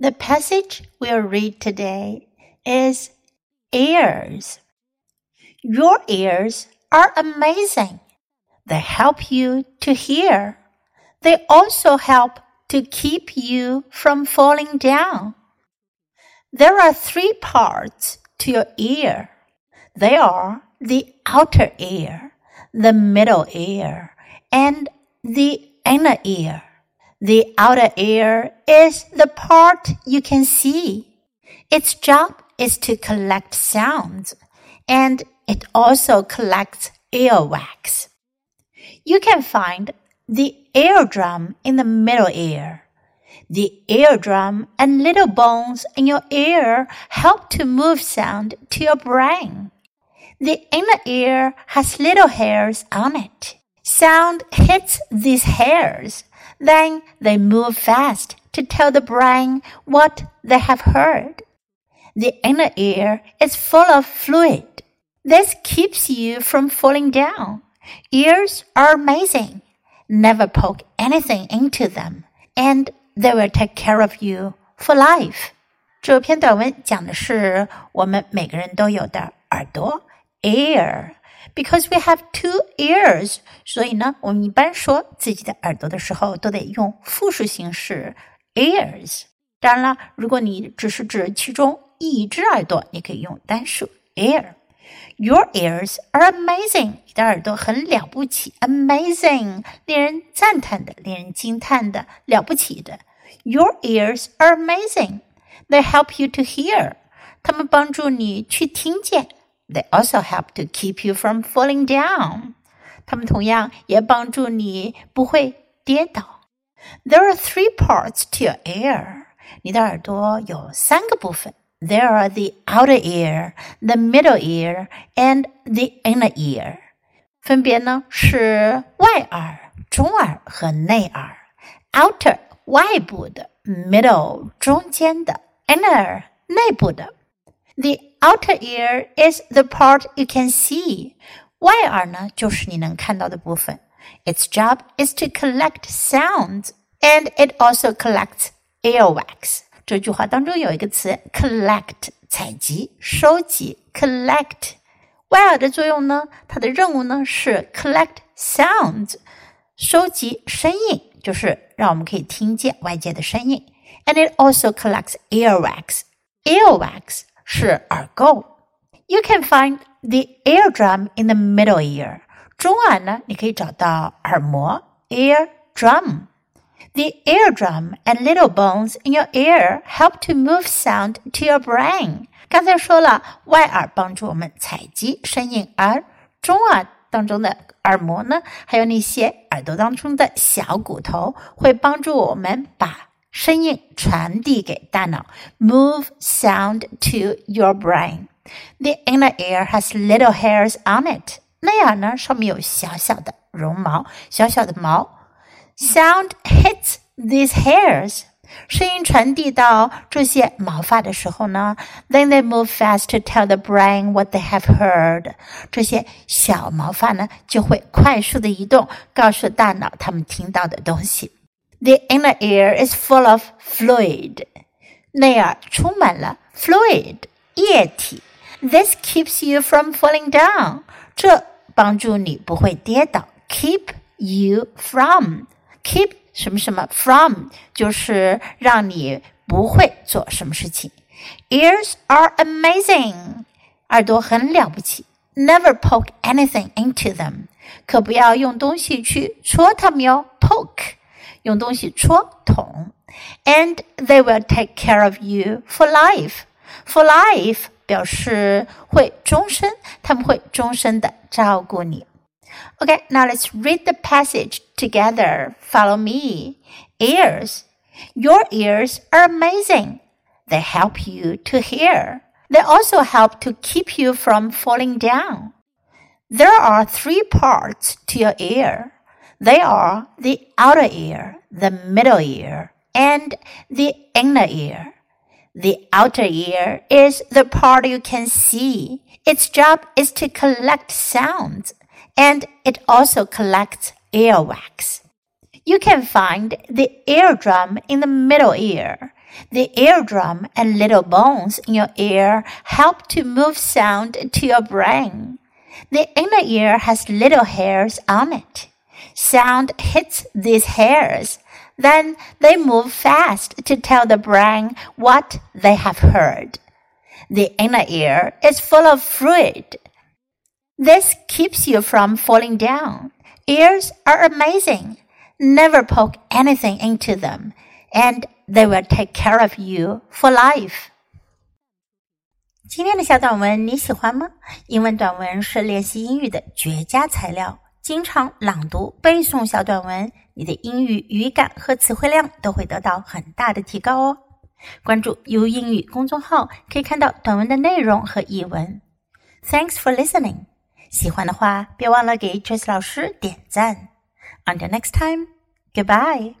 The passage we'll read today is ears. Your ears are amazing. They help you to hear. They also help to keep you from falling down. There are three parts to your ear. They are the outer ear, the middle ear, and the inner ear. The outer ear is the part you can see. Its job is to collect sounds and it also collects earwax. You can find the eardrum in the middle ear. The eardrum and little bones in your ear help to move sound to your brain. The inner ear has little hairs on it. Sound hits these hairs then they move fast to tell the brain what they have heard. The inner ear is full of fluid. This keeps you from falling down. Ears are amazing. Never poke anything into them, and they will take care of you for life. 这篇短文讲的是我们每个人都有的耳朵 ear。 Because we have two ears，所以呢，我们一般说自己的耳朵的时候，都得用复数形式 ears。当然了，如果你只是指其中一只耳朵，你可以用单数 ear。Your ears are amazing，你的耳朵很了不起，amazing，令人赞叹的，令人惊叹的，了不起的。Your ears are amazing. They help you to hear. 他们帮助你去听见。they also help to keep you from falling down. 它们同样也帮助你不会跌倒。There are three parts to your ear. 你的耳朵有三个部分。There are the outer ear, the middle ear, and the inner ear. 分别呢是外耳、中耳和内耳。Outer 外部的，middle 中间的，inner 内部的。The outer ear is the part you can see. 外耳呢，就是你能看到的部分。Its job is to collect sounds, and it also collects earwax. 这句话当中有一个词 collect，采集、收集。collect 外耳的作用呢，它的任务呢是 collect sounds，收集声音，就是让我们可以听见外界的声音。And it also collects earwax. Earwax 是耳垢。You can find the eardrum in the middle ear。中耳呢，你可以找到耳膜 eardrum。The eardrum and little bones in your ear help to move sound to your brain。刚才说了，外耳帮助我们采集声音，而中耳当中的耳膜呢，还有那些耳朵当中的小骨头，会帮助我们把 声音传递给大脑，move sound to your brain. The inner ear has little hairs on it. 内耳呢，上面有小小的绒毛，小小的毛。Sound hits these hairs. 声音传递到这些毛发的时候呢，then they move fast to tell the brain what they have heard。这些小毛发呢，就会快速的移动，告诉大脑他们听到的东西。the inner ear is full of fluid. 内耳充满了 fluid 液体。This keeps you from falling down. 这帮助你不会跌倒。Keep you from keep 什么什么 from 就是让你不会做什么事情。Ears are amazing. 耳朵很了不起。Never poke anything into them. 可不要用东西去戳它们哟。Poke 用东西戳捅，and they will take care of you for life. For life 表示会终身，他们会终身的照顾你。Okay, now let's read the passage together. Follow me. Ears. Your ears are amazing. They help you to hear. They also help to keep you from falling down. There are three parts to your ear. they are the outer ear, the middle ear, and the inner ear. The outer ear is the part you can see. Its job is to collect sounds, and it also collects earwax. You can find the eardrum in the middle ear. The eardrum and little bones in your ear help to move sound to your brain. The inner ear has little hairs on it. Sound hits these hairs. Then they move fast to tell the brain what they have heard. The inner ear is full of fluid. This keeps you from falling down. Ears are amazing. Never poke anything into them, and they will take care of you for life. 今天的小短文你喜欢吗？英文短文是练习英语的绝佳材料。 经常朗读、背诵小短文，你的英语语感和词汇量都会得到很大的提高哦。关注 U 英语公众号，可以看到短文的内容和译文。Thanks for listening。喜欢的话，别忘了给 Trace 老师点赞。Until next time, goodbye.